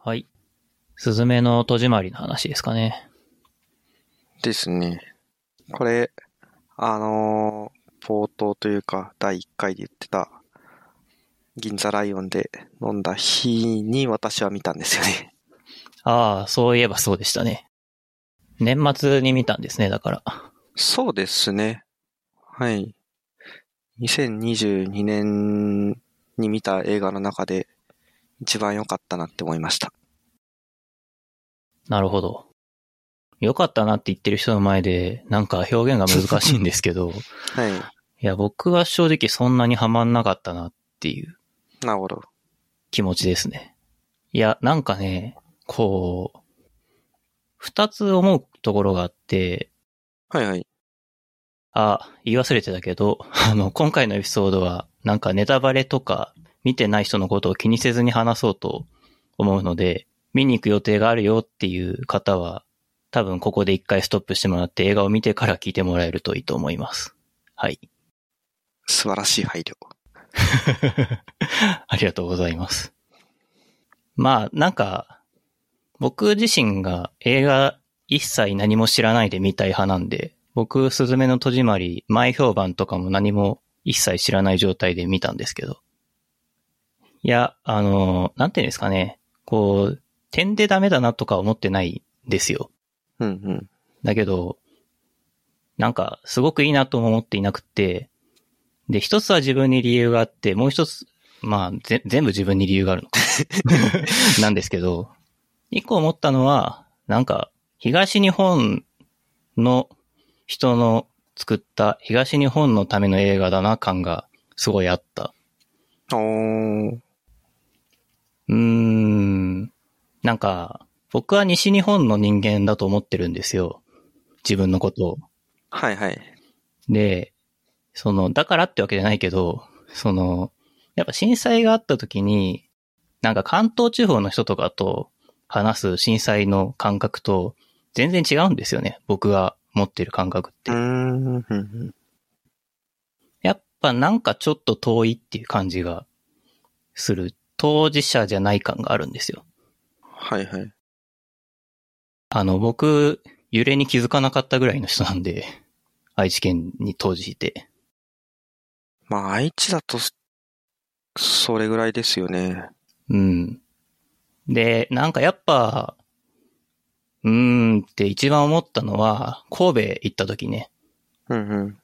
はい。スズメの戸締まりの話ですかね。ですね。これ、あのー、冒頭というか、第1回で言ってた、銀座ライオンで飲んだ日に私は見たんですよね。ああ、そういえばそうでしたね。年末に見たんですね、だから。そうですね。はい。2022年に見た映画の中で一番良かったなって思いました。なるほど。良かったなって言ってる人の前で、なんか表現が難しいんですけど、はい。いや、僕は正直そんなにハマんなかったなっていうなるほど。気持ちですね。いや、なんかね、こう、二つ思うところがあって、はいはい。あ、言い忘れてたけど、あの、今回のエピソードは、なんかネタバレとか、見てない人のことを気にせずに話そうと思うので、見に行く予定があるよっていう方は、多分ここで一回ストップしてもらって映画を見てから聞いてもらえるといいと思います。はい。素晴らしい配慮。ありがとうございます。まあ、なんか、僕自身が映画一切何も知らないで見たい派なんで、僕、すずめの戸締まり、前評判とかも何も一切知らない状態で見たんですけど。いや、あの、なんていうんですかね。こう、点でダメだなとか思ってないんですよ。うんうん。だけど、なんか、すごくいいなとも思っていなくて、で、一つは自分に理由があって、もう一つ、まあ、ぜ全部自分に理由があるのか。なんですけど、一個思ったのは、なんか、東日本の人の作った東日本のための映画だな感がすごいあった。おー。うーん。なんか、僕は西日本の人間だと思ってるんですよ。自分のことを。はいはい。で、その、だからってわけじゃないけど、その、やっぱ震災があった時に、なんか関東地方の人とかと話す震災の感覚と全然違うんですよね。僕が持ってる感覚ってやっぱなんかちょっと遠いっていう感じがする。当事者じゃない感があるんですよ。はいはい。あの、僕、揺れに気づかなかったぐらいの人なんで、愛知県に当時いて。まあ、愛知だと、それぐらいですよね。うん。で、なんかやっぱ、うーんって一番思ったのは、神戸行った時ね。うんうん。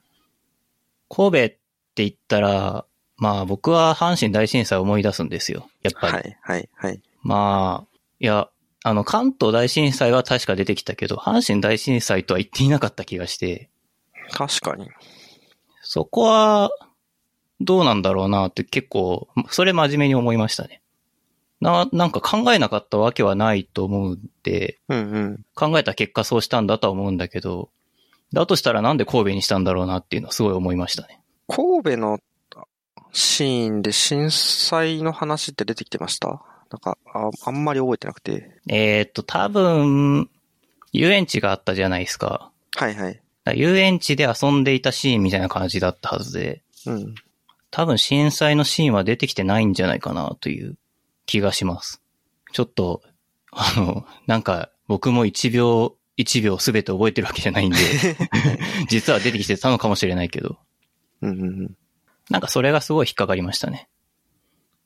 神戸って言ったら、まあ僕は阪神大震災を思い出すんですよ。やっぱり。はいはいはい。まあ、いや、あの関東大震災は確か出てきたけど、阪神大震災とは言っていなかった気がして、確かに。そこは、どうなんだろうなって結構、それ真面目に思いましたね。な、なんか考えなかったわけはないと思うんで、うんうん。考えた結果そうしたんだとは思うんだけど、だとしたらなんで神戸にしたんだろうなっていうのはすごい思いましたね。神戸のシーンで震災の話って出てきてました？なんかあ、あんまり覚えてなくて。えーっと、多分、遊園地があったじゃないですか。はいはい。遊園地で遊んでいたシーンみたいな感じだったはずで、うん。多分震災のシーンは出てきてないんじゃないかなという気がします。ちょっと、あの、なんか僕も1秒、1秒すべて覚えてるわけじゃないんで、実は出てきてたのかもしれないけど、うんうんうん。なんかそれがすごい引っかかりましたね。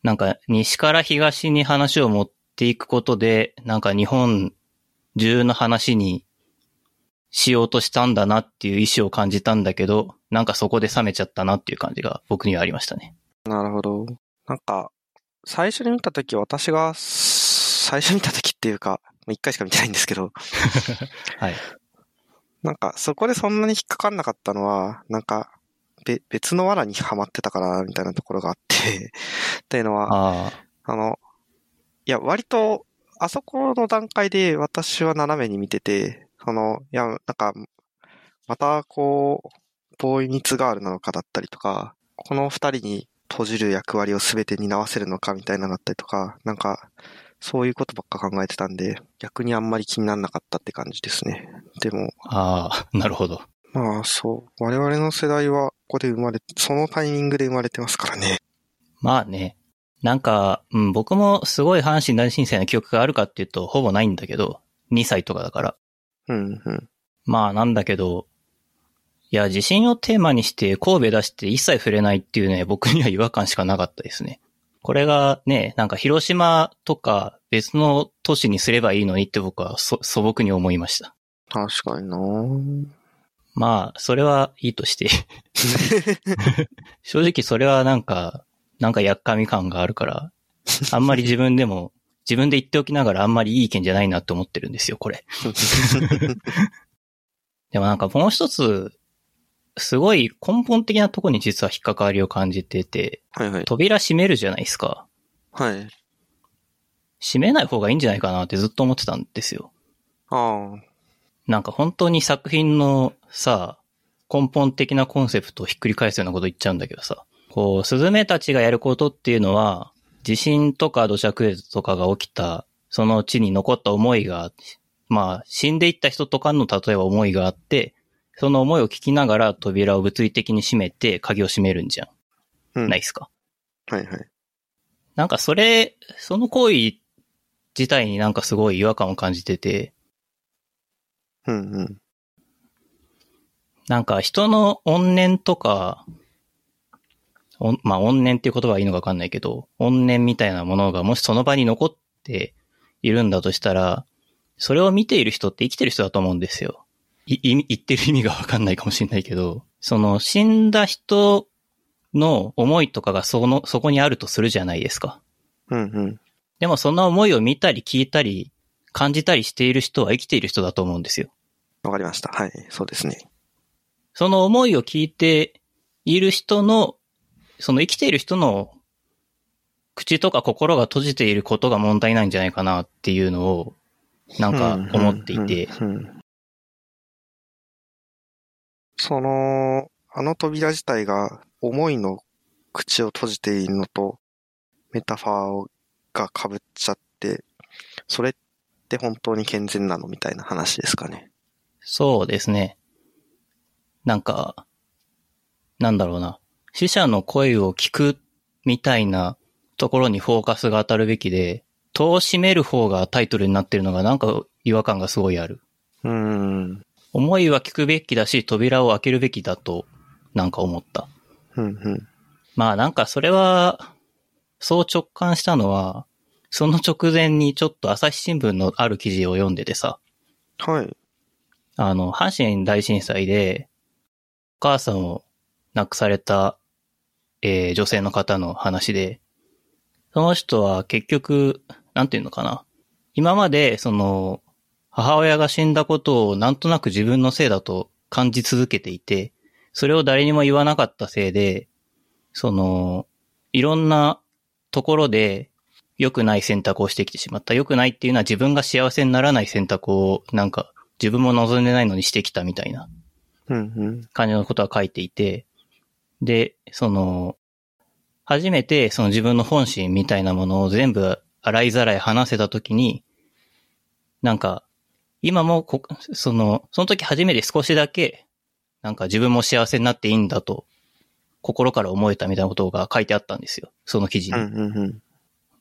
なんか西から東に話を持っていくことで、なんか日本中の話にしようとしたんだなっていう意思を感じたんだけど、なんかそこで冷めちゃったなっていう感じが僕にはありましたね。なるほど。なんか、最初に見たとき、私が、最初に見たときっていうか、まあ一回しか見てないんですけど、はい。なんか、そこでそんなに引っかかんなかったのは、なんか、べ、別の罠にはまってたから、みたいなところがあって、っていうのは、あの、いや、割と、あそこの段階で私は斜めに見てて、その、いや、なんか、またこう、ボーイミツガールなのかだったりとか、この二人に閉じる役割を全て担わせるのかみたいなのだったりとか、なんか、そういうことばっか考えてたんで、逆にあんまり気にならなかったって感じですね。でも、ああ、なるほど。まあそう、我々の世代はここで生まれ、そのタイミングで生まれてますからね。まあね。なんか、うん、僕もすごい阪神大震災の記憶があるかっていうと、ほぼないんだけど、2歳とかだから。うん、うん。まあなんだけど、いや、地震をテーマにして神戸出して一切触れないっていうね、僕には違和感しかなかったですね。これがね、なんか広島とか別の都市にすればいいのにって僕はそ素朴に思いました。確かになまあ、それはいいとして。正直それはなんか、なんかやっかみ感があるから、あんまり自分でも、自分で言っておきながらあんまりいい意見じゃないなって思ってるんですよ、これ。でもなんかもう一つ、すごい根本的なところに実は引っかかりを感じてて、はいはい。扉閉めるじゃないですか。はい。閉めない方がいいんじゃないかなってずっと思ってたんですよ。ああ。なんか本当に作品のさ、根本的なコンセプトをひっくり返すようなこと言っちゃうんだけどさ。こう、スズメたちがやることっていうのは、地震とか土砂崩れとかが起きた、その地に残った思いが、まあ、死んでいった人とかの例えば思いがあって、その思いを聞きながら扉を物理的に閉めて鍵を閉めるんじゃん。うん。ないっすか？はいはい。なんかそれ、その行為自体になんかすごい違和感を感じてて、うんうん。なんか人の怨念とか、まあ怨念っていう言葉はいいのかわかんないけど、怨念みたいなものがもしその場に残っているんだとしたら、それを見ている人って生きてる人だと思うんですよ。い、言ってる意味がわかんないかもしれないけど、その死んだ人の思いとかがその、そこにあるとするじゃないですか。うんうん。でもその思いを見たり聞いたり感じたりしている人は生きている人だと思うんですよ。わかりました。はい。そうですね。その思いを聞いている人の、その生きている人の口とか心が閉じていることが問題なんじゃないかなっていうのを、なんか思っていて、その、あの扉自体が思いの口を閉じているのと、メタファーが被っちゃって、それって本当に健全なのみたいな話ですかね。そうですね。なんか、なんだろうな。死者の声を聞くみたいなところにフォーカスが当たるべきで、戸を閉める方がタイトルになってるのがなんか違和感がすごいある。うーん。思いは聞くべきだし、扉を開けるべきだと、なんか思った。うんうん。まあなんかそれは、そう直感したのは、その直前にちょっと朝日新聞のある記事を読んでてさ、はい。あの、阪神大震災で、お母さんを亡くされた、えー女性の方の話で、その人は結局、なんていうのかな。今まで、その、母親が死んだことをなんとなく自分のせいだと感じ続けていて、それを誰にも言わなかったせいで、その、いろんなところで良くない選択をしてきてしまった。良くないっていうのは自分が幸せにならない選択をなんか自分も望んでないのにしてきたみたいな。感じのことは書いていて、で、その、初めてその自分の本心みたいなものを全部洗いざらい話せたときに、なんか、今もこ、その、その時初めて少しだけ、なんか自分も幸せになっていいんだと、心から思えたみたいなことが書いてあったんですよ。その記事に。うんうんうん。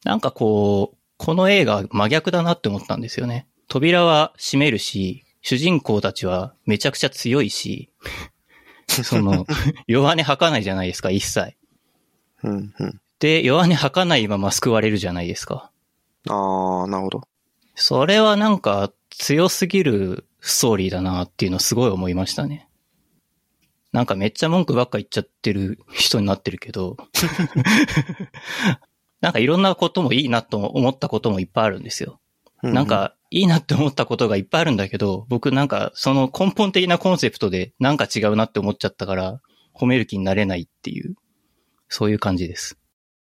なんかこう、この映画真逆だなって思ったんですよね。扉は閉めるし、主人公たちはめちゃくちゃ強いし、その、弱音吐かないじゃないですか、一切。うんうん。で、弱音吐かないまま救われるじゃないですか。ああ、なるほど。それはなんか強すぎるストーリーだなっていうのをすごい思いましたね。なんかめっちゃ文句ばっか言っちゃってる人になってるけど、なんかいろんなこともいいなと思ったこともいっぱいあるんですよ。うなん、か、いいなって思ったことがいっぱいあるんだけど、僕なんか、その根本的なコンセプトでなんか違うなって思っちゃったから、褒める気になれないっていう、そういう感じです。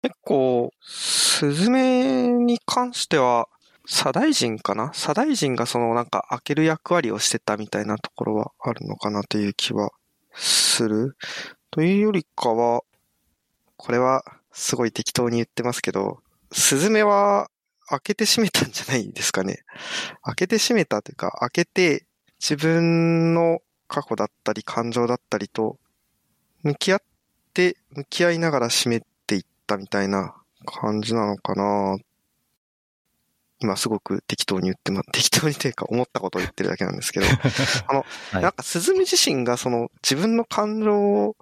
結構、スズメに関しては、左大臣かな？左大臣がそのなんか開ける役割をしてたみたいなところはあるのかなという気はする。というよりかは、これはすごい適当に言ってますけど、スズメは開けて閉めたんじゃないですかね。開けて閉めたというか、開けて自分の過去だったり感情だったりと向き合って、向き合いながら閉めていったみたいな感じなのかな。今すごく適当に言ってま、適当にというか思ったことを言ってるだけなんですけど、あの、はい。なんか鈴見自身がその自分の感情を、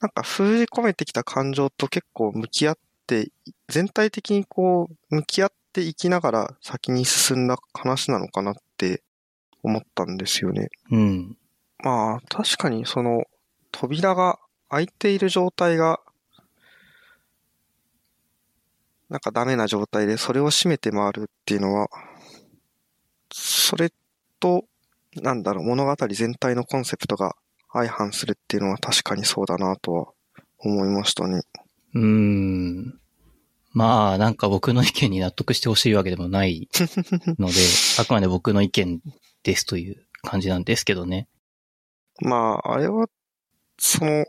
なんか封じ込めてきた感情と結構向き合って、全体的にこう、向き合っていきながら先に進んだ話なのかなって思ったんですよね。うん。まあ、確かにその扉が開いている状態が、なんかダメな状態でそれを閉めて回るっていうのは、それと、なんだろう、物語全体のコンセプトが相反するっていうのは確かにそうだなとは思いましたね。うーん。まあ、なんか僕の意見に納得してほしいわけでもないので、あくまで僕の意見ですという感じなんですけどね。まあ、あれは、その、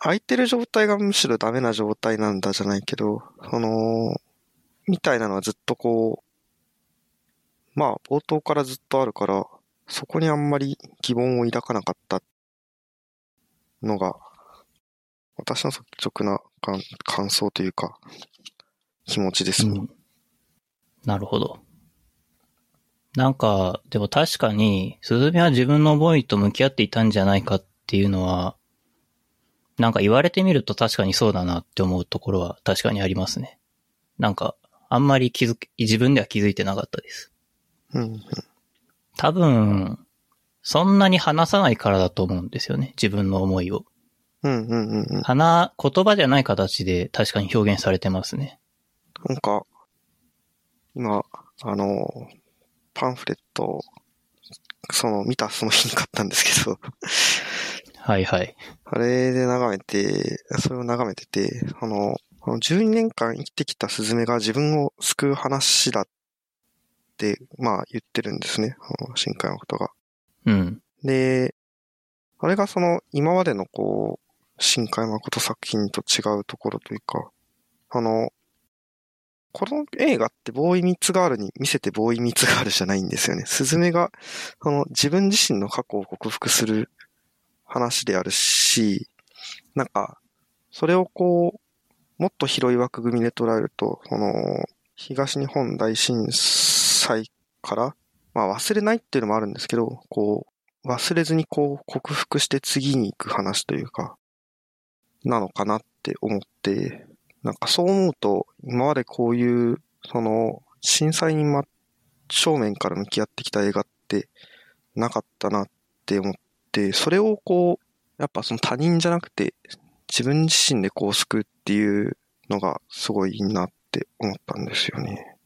空いてる状態がむしろダメな状態なんだじゃないけど、その、みたいなのはずっとこう、まあ、冒頭からずっとあるから、そこにあんまり疑問を抱かなかったのが、私の率直な感感想というか、気持ちですね。うん。なるほど。なんか、でも確かに、鈴見は自分の思いと向き合っていたんじゃないかっていうのは、なんか言われてみると確かにそうだなって思うところは確かにありますね。なんか、あんまり気づき、自分では気づいてなかったです。うん、うん。多分、そんなに話さないからだと思うんですよね。自分の思いを。うん、うん、うんうん。話、言葉じゃない形で確かに表現されてますね。なんか、今、あの、パンフレットを、その、見たその日に買ったんですけど、はいはい。あれで眺めて、それを眺めてて、あの、この12年間生きてきたスズメが自分を救う話だって、まあ言ってるんですね。あの深海のことが。うん。で、あれがその、今までのこう、深海誠作品と違うところというか、あの、この映画ってボーイミッツガールに見せてボーイミッツガールじゃないんですよね。スズメが、その自分自身の過去を克服する話であるし、なんか、それをこう、もっと広い枠組みで捉えると、その、東日本大震災から、まあ忘れないっていうのもあるんですけど、こう、忘れずにこう克服して次に行く話というか、なのかなって思って、なんかそう思うと、今までこういう、その、震災に真正面から向き合ってきた映画ってなかったなって思って、それをこう、やっぱその他人じゃなくて、自分自身でこう救うっていうのがすごいいいなって思ったんですよね。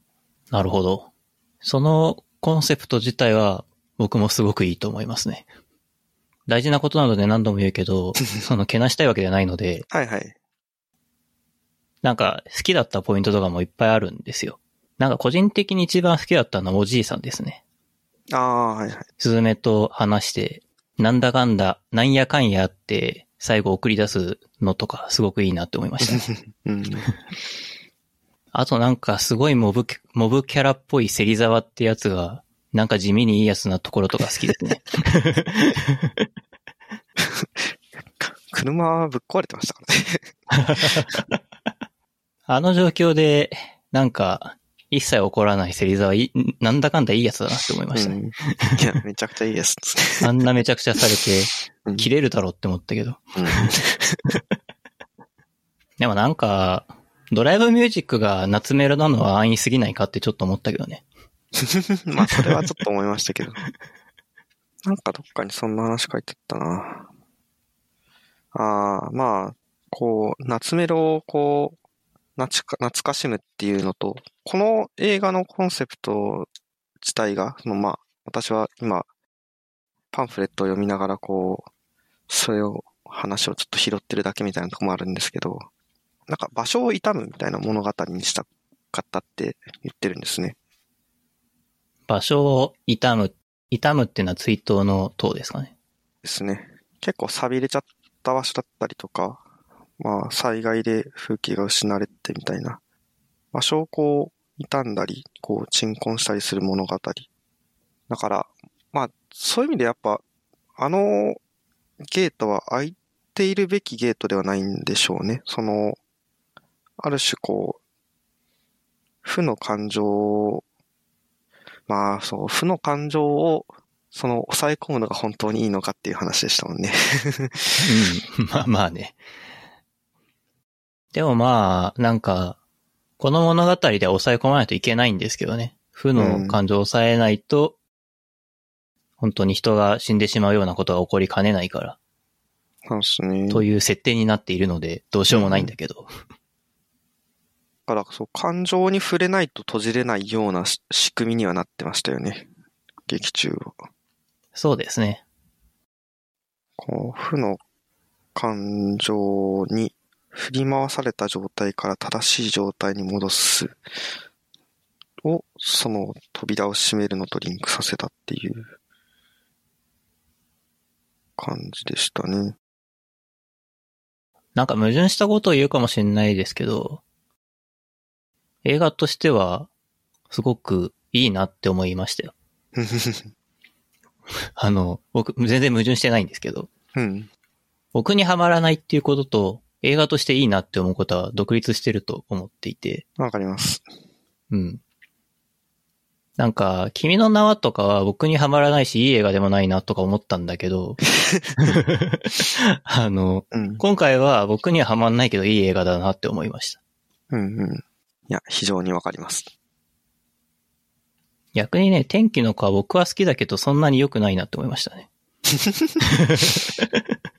なるほど。そのコンセプト自体は僕もすごくいいと思いますね。大事なことなので何度も言うけど、そのけなしたいわけじゃないので、はいはい。なんか好きだったポイントとかもいっぱいあるんですよ。なんか個人的に一番好きだったのはおじいさんですね。ああ、はいはい。スズメと話して、なんだかんだ、なんやかんやって、最後送り出すのとか、すごくいいなって思いましたね。うん。あとなんかすごいモブ、モブキャラっぽい芹沢ってやつが、なんか地味にいいやつなところとか好きですね。車ぶっ壊れてましたからね。あの状況で、なんか、一切怒らない芹沢なんだかんだいいやつだなって思いましたね。うん。いや、めちゃくちゃいいです。あんなめちゃくちゃされて、うん切れるだろうって思ったけど。うん でもなんか、ドライブミュージックが夏メロなのは安易すぎないかってちょっと思ったけどね。まあ、それはちょっと思いましたけど。なんかどっかにそんな話書いてったな。ああ、まあ、こう、夏メロをこう、懐か懐かしむっていうのと、この映画のコンセプト自体が、そのまあ、私は今、パンフレットを読みながらこう、それを、話をちょっと拾ってるだけみたいなとこもあるんですけど、なんか場所を痛むみたいな物語にしたかったって言ってるんですね。場所を痛む、痛むっていうのは追悼の塔ですかね。ですね。結構錆びれちゃった場所だったりとか、まあ災害で風景が失われてみたいな、場所をこう傷んだり、こう鎮魂したりする物語。だから、まあそういう意味でやっぱ、あのゲートは開いているべきゲートではないんでしょうね。その、ある種こう、負の感情、まあそう、負の感情を、その、抑え込むのが本当にいいのかっていう話でしたもんね。うん。まあまあね。でもまあ、なんか、この物語では抑え込まないといけないんですけどね。負の感情を抑えないと、本当に人が死んでしまうようなことが起こりかねないから、そうですね。という設定になっているので、どうしようもないんだけど。だから、そう、感情に触れないと閉じれないようなし仕組みにはなってましたよね。劇中は。そうですね。こう、負の感情に振り回された状態から正しい状態に戻すを、その扉を閉めるのとリンクさせたっていう感じでしたね。なんか矛盾したことを言うかもしれないですけど、映画としては、すごくいいなって思いましたよ。あの、僕、全然矛盾してないんですけど、うん。僕にはまらないっていうことと、映画としていいなって思うことは独立してると思っていて、わかります。うん。なんか、君の名はとかは僕にはまらないし、いい映画でもないなとか思ったんだけど、あの、うん。今回は僕にははまんないけどいい映画だなって思いました。うんうん。いや、非常にわかります。逆にね、天気の子は僕は好きだけどそんなに良くないなって思いましたね。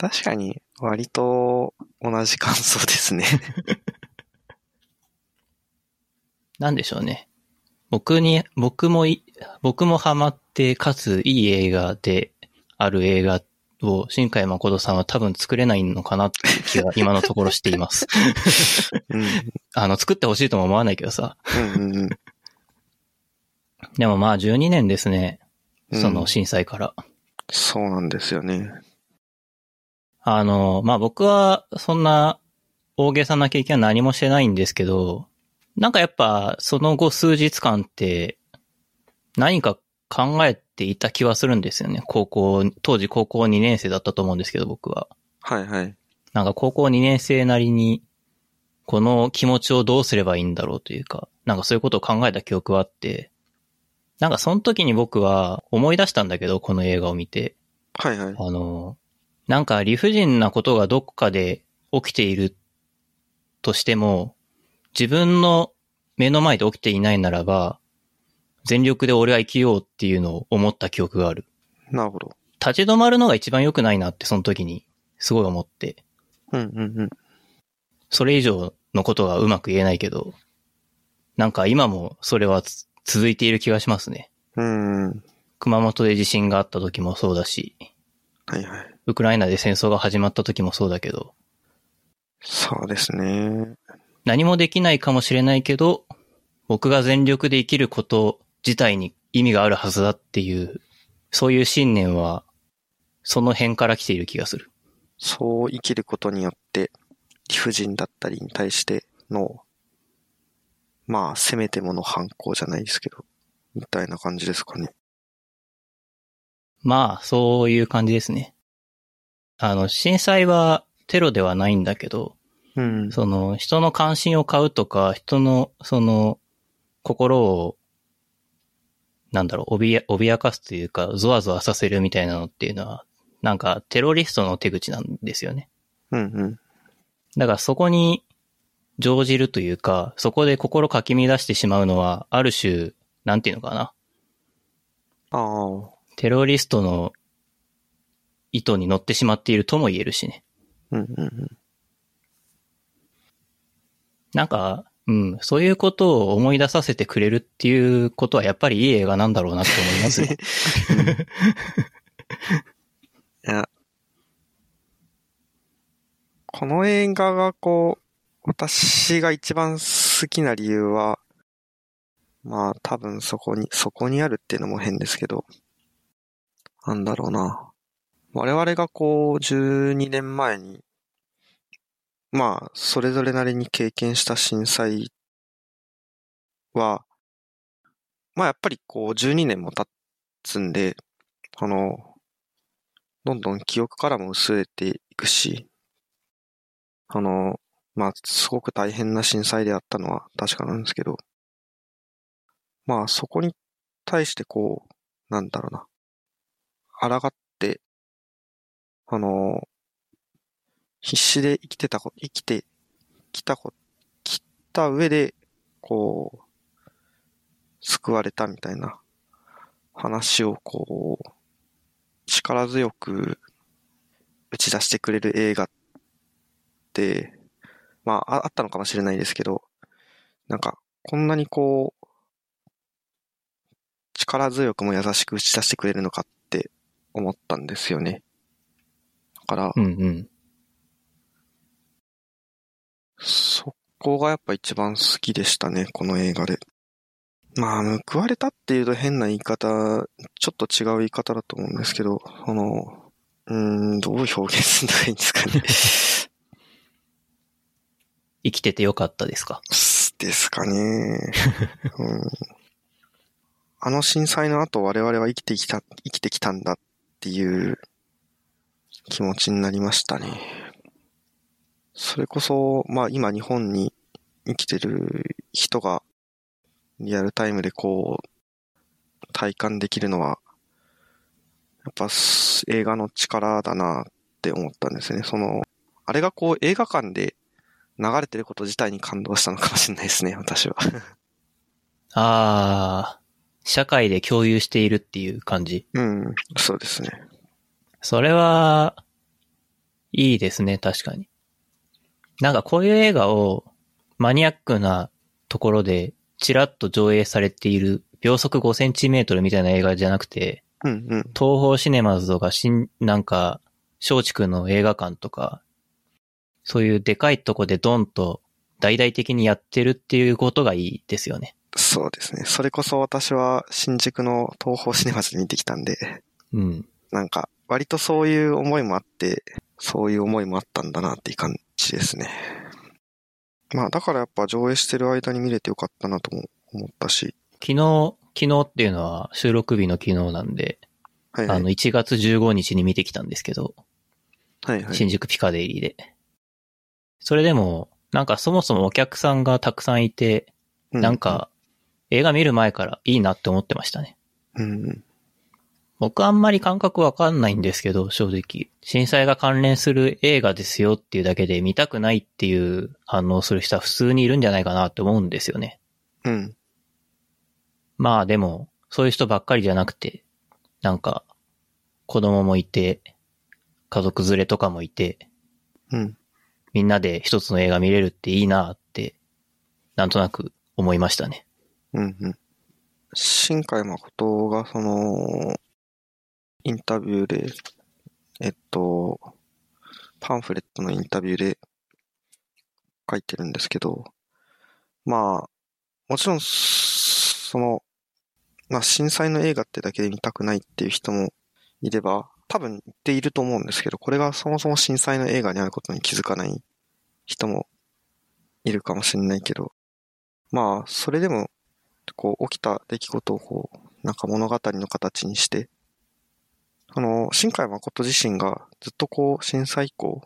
確かに、割と同じ感想ですね。なんでしょうね。僕に、僕もい、僕もハマって、かついい映画である映画を、新海誠さんは多分作れないのかなっていう気が今のところしています。うん。あの、作ってほしいとも思わないけどさ。うんうんうん。でもまあ12年ですね。うんその震災から。そうなんですよね。あの、まあ僕はそんな大げさな経験は何もしてないんですけど、なんかやっぱその後数日間って何か考えていた気はするんですよね。高校、当時高校2年生だったと思うんですけど僕は。はいはい。なんか高校2年生なりにこの気持ちをどうすればいいんだろうというか、なんかそういうことを考えた記憶はあって、なんかその時に僕は思い出したんだけど、この映画を見て。はいはい。あの、なんか理不尽なことがどこかで起きているとしても、自分の目の前で起きていないならば、全力で俺は生きようっていうのを思った記憶がある。なるほど。立ち止まるのが一番良くないなってその時にすごい思って、うんうんうん。それ以上のことがうまく言えないけど、なんか今もそれはつ続いている気がしますね。うん。は熊本で地震があった時もそうだし、いはい。ウクライナで戦争が始まった時もそうだけど、そうですね。何もできないかもしれないけど、僕が全力で生きること自体に意味があるはずだっていう、そういう信念は、その辺から来ている気がする。そう生きることによって、理不尽だったりに対しての、まあ、せめてもの反抗じゃないですけど、みたいな感じですかね。まあ、そういう感じですね。あの、震災はテロではないんだけど、うん。その、人の関心を買うとか、人の、その、心を、なんだろう、脅脅かすというか、ゾワゾワさせるみたいなのっていうのは、なんか、テロリストの手口なんですよね。うんうん。だからそこに乗じるというか、そこで心かき乱してしまうのは、ある種、なんていうのかな。ああ。テロリストの意図に乗ってしまっているとも言えるしね。うんうんうん。なんか、うん、そういうことを思い出させてくれるっていうことはやっぱりいい映画なんだろうなって思いますね。いや、この映画がこう、私が一番好きな理由は、まあ多分そこに、そこにあるっていうのも変ですけど、なんだろうな。我々がこう、12年前に、まあ、それぞれなりに経験した震災は、まあやっぱりこう、12年も経つんで、あの、どんどん記憶からも薄れていくし、あの、まあ、すごく大変な震災であったのは確かなんですけど、まあ、そこに対してこう、なんだろうな、抗って、あの、必死で生きてたこ、生きてきたこ、きた上で、こう、救われたみたいな話をこう、力強く打ち出してくれる映画って、まあ、あったのかもしれないですけど、なんか、こんなにこう、力強くも優しく打ち出してくれるのかっ思ったんですよね。だから、うんうん、そこがやっぱ一番好きでしたね、この映画で。まあ、報われたっていうと変な言い方、ちょっと違う言い方だと思うんですけど、その、うん、どう表現するのがいいんですかね。生きててよかったですか？ですかね、うん。あの震災の後我々は生きてきた、生きてきたんだっっていう気持ちになりましたね。それこそ、まあ今日本に生きてる人がリアルタイムでこう、体感できるのは、やっぱ映画の力だなって思ったんですね。その、あれがこう映画館で流れてること自体に感動したのかもしれないですね、私は。ああ、社会で共有しているっていう感じ。うん、そうですね。それは、いいですね、確かに。なんかこういう映画をマニアックなところでチラッと上映されている秒速5センチメートルみたいな映画じゃなくて、うんうん、東方シネマズとか新、なんか、松竹の映画館とか、そういうでかいとこでドンと大々的にやってるっていうことがいいですよね。そうですね。それこそ私は新宿の東方シネマズで見てきたんで、うん。なんか、割とそういう思いもあって、そういう思いもあったんだなっていう感じですね。まあだからやっぱ上映してる間に見れてよかったなとも思ったし。昨日、昨日っていうのは収録日の昨日なんで、はいはい、あの1月15日に見てきたんですけど、はいはい、新宿ピカデリーで。それでも、なんかそもそもお客さんがたくさんいて、うん、なんか映画見る前からいいなって思ってましたね。うん、僕あんまり感覚わかんないんですけど、正直。震災が関連する映画ですよっていうだけで見たくないっていう反応する人は普通にいるんじゃないかなって思うんですよね。うん。まあでも、そういう人ばっかりじゃなくて、なんか、子供もいて、家族連れとかもいて、うん。みんなで一つの映画見れるっていいなって、なんとなく思いましたね。うんうん。新海誠がその、インタビューで、えっと、パンフレットのインタビューで書いてるんですけど、まあ、もちろん、その、まあ、震災の映画ってだけで見たくないっていう人もいれば、多分言っていると思うんですけど、これがそもそも震災の映画にあることに気づかない人もいるかもしれないけど、まあ、それでも、こう、起きた出来事をこう、なんか物語の形にして、あの、新海誠自身がずっとこう、震災以降、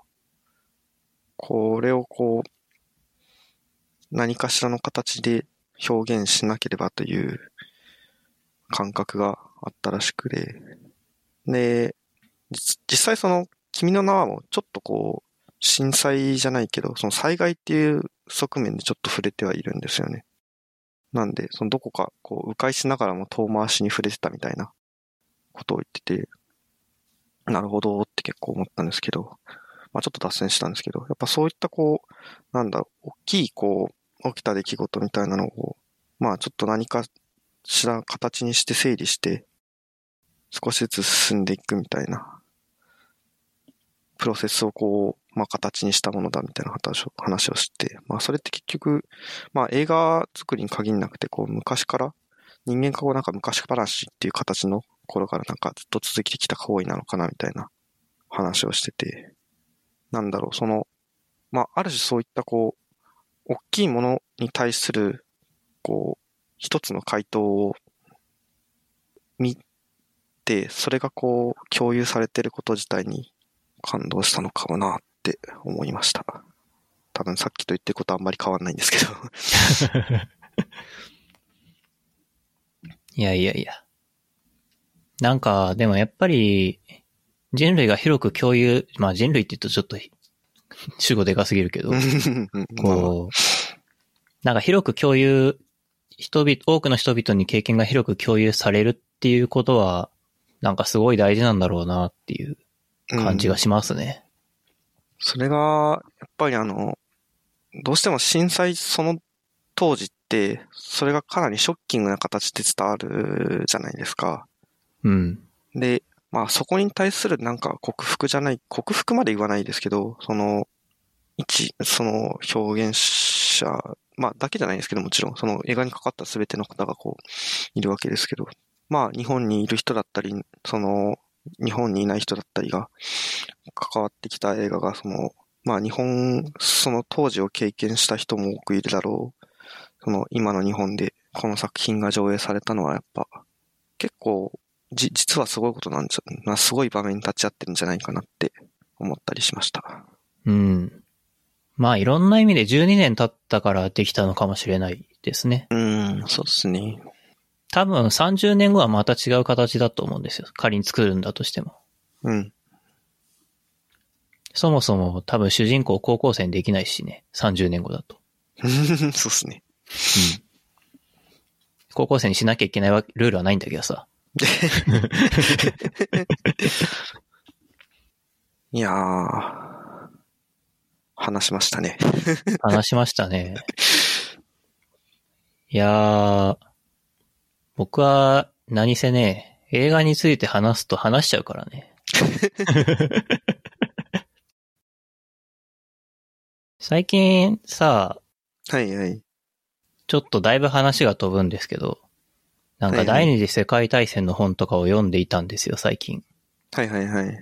これをこう、何かしらの形で表現しなければという感覚があったらしくて、で、実際その、君の名はもちょっとこう、震災じゃないけど、その災害っていう側面でちょっと触れてはいるんですよね。なんで、そのどこかこう、迂回しながらも遠回しに触れてたみたいなことを言ってて、なるほどって結構思ったんですけど、まあちょっと脱線したんですけど、やっぱそういったこう、なんだ、大きいこう、起きた出来事みたいなのを、まあちょっと何かしら形にして整理して、少しずつ進んでいくみたいな、プロセスをこう、まあ形にしたものだみたいな話を話をして、まあそれって結局、まあ映画作りに限らなくて、こう昔から、人間がこうなんか昔話っていう形の頃からなんかずっと続けてきた行為なのかなみたいな話をしてて、なんだろう、その、まあ、ある種そういったこう、大きいものに対する、こう、一つの回答を見て、それがこう、共有されてること自体に感動したのかもなって思いました。多分さっきと言ってることはあんまり変わんないんですけど。いやいやいや。なんか、でもやっぱり、人類が広く共有、まあ人類って言うとちょっと、主語でかすぎるけど、こう、なんか広く共有、人々、多くの人々に経験が広く共有されるっていうことは、なんかすごい大事なんだろうなっていう感じがしますね。それが、やっぱりあの、どうしても震災その当時って、それがかなりショッキングな形で伝わるじゃないですか。うん。で、まあそこに対するなんか克服じゃない、克服まで言わないですけど、その、一、その表現者、まあだけじゃないですけどもちろん、その映画にかかった全ての方がこう、いるわけですけど、まあ日本にいる人だったり、その、日本にいない人だったりが関わってきた映画が、その、まあ日本、その当時を経験した人も多くいるだろう。その今の日本でこの作品が上映されたのはやっぱ結構じ、実はすごいことなんじゃ、な、すごい場面に立ち会ってるんじゃないかなって思ったりしました。うん。まあいろんな意味で12年経ったからできたのかもしれないですね。うーん、そうですね。多分30年後はまた違う形だと思うんですよ。仮に作るんだとしても。うん。そもそも多分主人公高校生にできないしね。30年後だと。そうですね。高校生にしなきゃいけないわルールはないんだけどさ。いやー、話しましたね。話しましたね。いやー、僕は何せね、映画について話すと話しちゃうからね。最近さ、はいはい。ちょっとだいぶ話が飛ぶんですけど、なんか第二次世界大戦の本とかを読んでいたんですよ、最近。はいはいはい。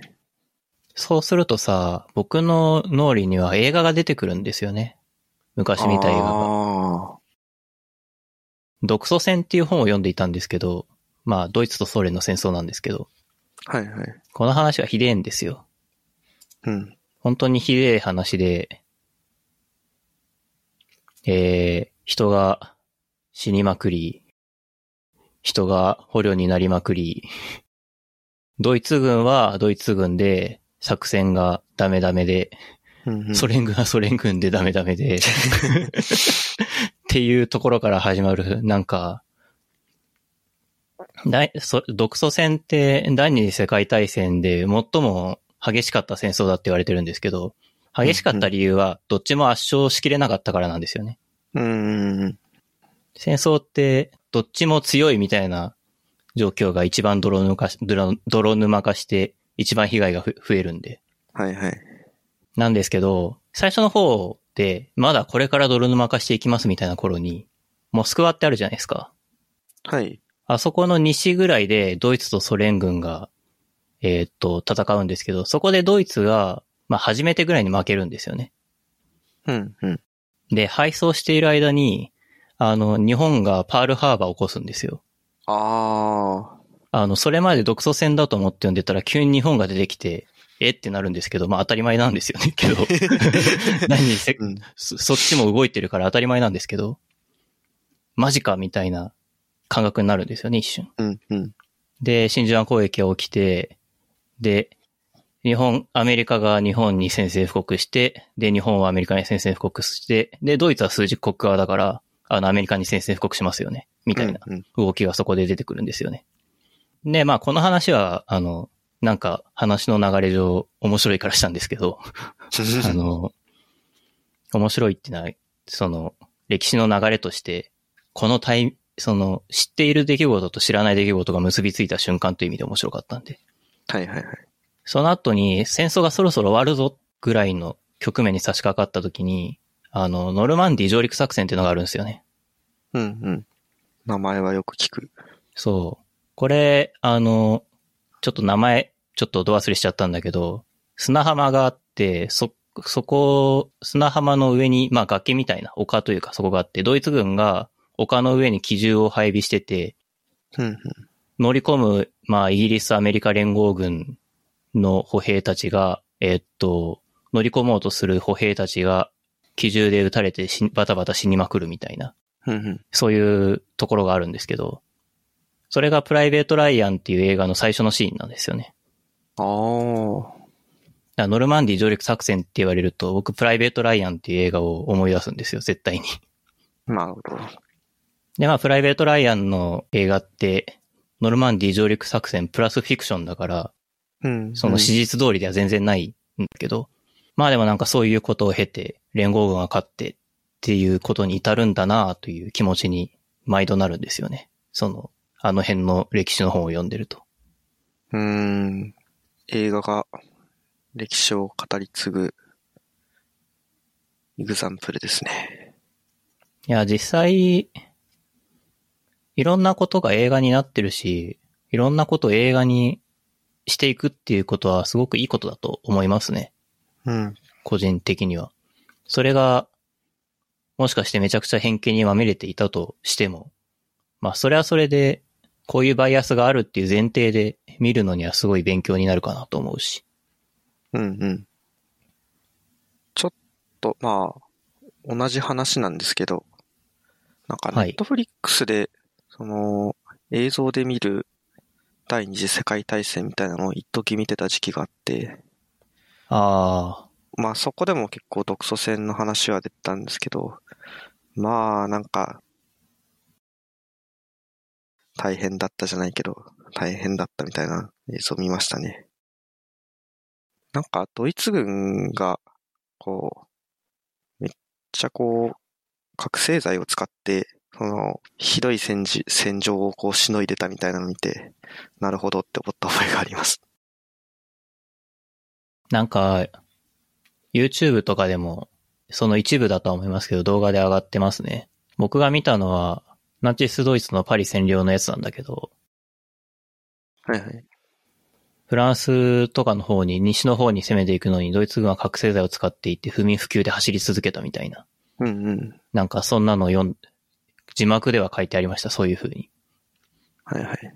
そうするとさ、僕の脳裏には映画が出てくるんですよね。昔見た映画が。あ独ソ戦っていう本を読んでいたんですけど、まあ、ドイツとソ連の戦争なんですけど、ーはいはい。この話はひでえんですよ。うん。本当にひでえ話で、えー、人が死にまくり、人が捕虜になりまくり、ドイツ軍はドイツ軍で作戦がダメダメで、うんうんソ連軍はソ連軍でダメダメで、っていうところから始まる、なんか、独ソ戦って第二次世界大戦で最も激しかった戦争だって言われてるんですけど、激しかった理由はどっちも圧勝しきれなかったからなんですよね。うーん。戦争ってどっちも強いみたいな状況が一番泥沼化し泥泥沼化して一番被害がふ増えるんで。はいはい。なんですけど、最初の方で、まだこれから泥沼化していきますみたいな頃に、モスクワってあるじゃないですか。はい。あそこの西ぐらいでドイツとソ連軍が、えーっと、戦うんですけど、そこでドイツが、まあ初めてぐらいに負けるんですよね。うんうん。で、敗走している間に、あの、日本がパールハーバーを起こすんですよ。ああの、それまで独ソ戦だと思って読んでたら急に日本が出てきて、え？ってなるんですけど、まあ当たり前なんですよね、けど。何せー。うん。そ、そっちも動いてるから当たり前なんですけど、マジかみたいな感覚になるんですよね、一瞬。うんうん。で、真珠湾攻撃が起きて、で、日本、アメリカが日本に宣戦布告して、で、日本はアメリカに宣戦布告して、で、ドイツは数字国側だから、あの、アメリカに宣戦布告しますよね。みたいなうんうん動きがそこで出てくるんですよね。で、まあ、この話は、あの、なんか、話の流れ上、面白いからしたんですけど、あの、面白いってのは、その、歴史の流れとして、このタイ、その、知っている出来事と知らない出来事が結びついた瞬間という意味で面白かったんで。はいはいはい。その後に、戦争がそろそろ終わるぞぐらいの局面に差し掛かった時に、あの、ノルマンディ上陸作戦っていうのがあるんですよね。うんうん。名前はよく聞く。そう。これ、あの、ちょっと名前、ちょっとど忘れしちゃったんだけど、砂浜があって、そ、そこ、砂浜の上に、まあ崖みたいな丘というかそこがあって、ドイツ軍が丘の上に機銃を配備してて、うんうん。乗り込む、まあイギリス、アメリカ連合軍の歩兵たちが、えーっと、乗り込もうとする歩兵たちが、機銃で撃たれて死バタバタ死にまくるみたいな、うんうん。そういうところがあるんですけど、それがプライベート・ライアンっていう映画の最初のシーンなんですよね。ああ。ノルマンディ上陸作戦って言われると、僕プライベート・ライアンっていう映画を思い出すんですよ、絶対に。なるほど。で、まあ、プライベート・ライアンの映画って、ノルマンディ上陸作戦プラスフィクションだから、うん。その史実通りでは全然ないんだけど、まあでもなんかそういうことを経て、連合軍が勝ってっていうことに至るんだなという気持ちに毎度なるんですよね。その、あの辺の歴史の本を読んでると。うーん。映画が歴史を語り継ぐイグザンプルですね。いや、実際、いろんなことが映画になってるし、いろんなことを映画にしていくっていうことはすごくいいことだと思いますね。うん。個人的には。それが、もしかしてめちゃくちゃ偏見にまみれていたとしても、まあそれはそれで、こういうバイアスがあるっていう前提で見るのにはすごい勉強になるかなと思うし。うんうん。ちょっと、まあ、同じ話なんですけど、なんか、はいネットフリックスで、その、映像で見る第二次世界大戦みたいなのを一時見てた時期があって、あまあそこでも結構独ソ戦の話は出てたんですけど、まあなんか、大変だったじゃないけど、大変だったみたいな映像を見ましたね。なんかドイツ軍が、こう、めっちゃこう、覚醒剤を使って、その、ひどい戦時戦場をこう、しのいでたみたいなのを見て、なるほどって思った覚えがあります。なんか、YouTube とかでも、その一部だとは思いますけど動画で上がってますね。僕が見たのは、ナチスドイツのパリ占領のやつなんだけど、はいはい。フランスとかの方に、西の方に攻めていくのに、ドイツ軍は覚醒剤を使っていって、不眠不休で走り続けたみたいな。うんうん。なんかそんなのを読ん、字幕では書いてありました、そういう風に。はいはい。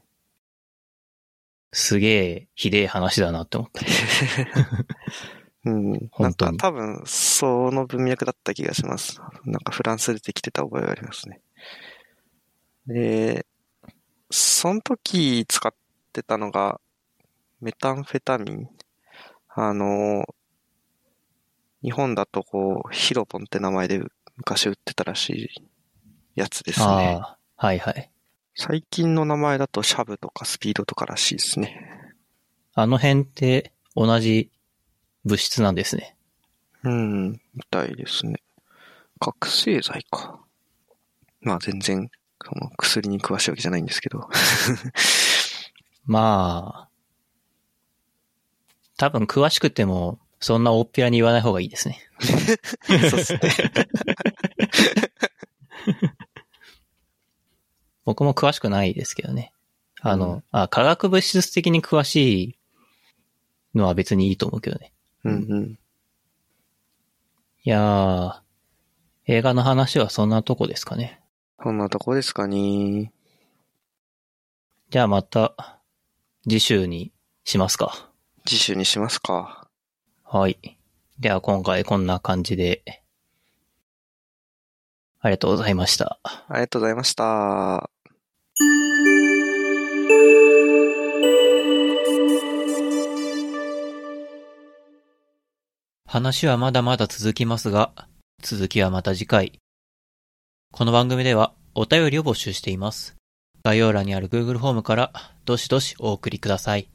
すげえ、ひでえ話だなって思った。うん。本当にか多分、その文脈だった気がします。なんかフランスでできてた覚えがありますね。で、その時使ってたのが、メタンフェタミン。あの、日本だとこう、ヒロポンって名前で昔売ってたらしいやつですね。ああ、はいはい。最近の名前だとシャブとかスピードとからしいですね。あの辺って同じ物質なんですね。うん、みたいですね。覚醒剤か。まあ全然、その薬に詳しいわけじゃないんですけど。まあ、多分詳しくても、そんな大っぴらに言わない方がいいですね。そうっすね。僕も詳しくないですけどね。あの、うんあ、化学物質的に詳しいのは別にいいと思うけどね。うんうん。いやー、映画の話はそんなとこですかね。そんなとこですかね。じゃあまた、次週にしますか。次週にしますか。はい。では今回こんな感じで、ありがとうございました。ありがとうございました。話はまだまだ続きますが、続きはまた次回。この番組ではお便りを募集しています。概要欄にある Google フォームからどしどしお送りください。